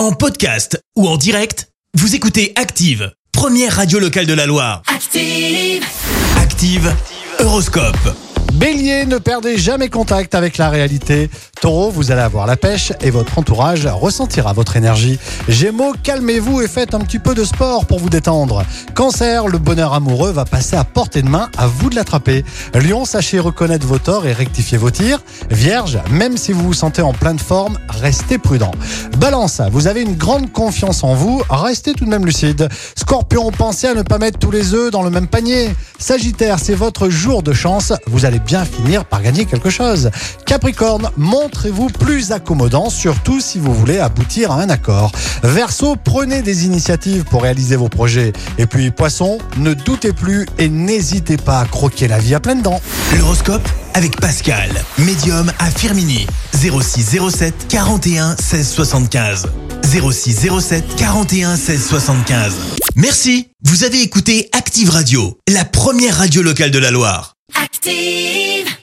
En podcast ou en direct, vous écoutez Active, première radio locale de la Loire. Active. Active, Horoscope. Bélier, ne perdez jamais contact avec la réalité. Taureau, vous allez avoir la pêche et votre entourage ressentira votre énergie. Gémeaux, calmez-vous et faites un petit peu de sport pour vous détendre. Cancer, le bonheur amoureux va passer à portée de main, à vous de l'attraper. Lion, sachez reconnaître vos torts et rectifier vos tirs. Vierge, même si vous vous sentez en pleine forme, restez prudent. Balance, vous avez une grande confiance en vous, restez tout de même lucide. Scorpion, pensez à ne pas mettre tous les œufs dans le même panier. Sagittaire, c'est votre jour de chance, vous allez bien finir par gagner quelque chose. Capricorne, montrez-vous plus accommodant, surtout si vous voulez aboutir à un accord. Verseau, prenez des initiatives pour réaliser vos projets. Et puis Poisson, ne doutez plus et n'hésitez pas à croquer la vie à pleines dents. L'horoscope avec Pascal, médium à Firmini. 06 07 41 16 75. 06 07 41 16 75. Merci, vous avez écouté Active Radio, la première radio locale de la Loire. Active.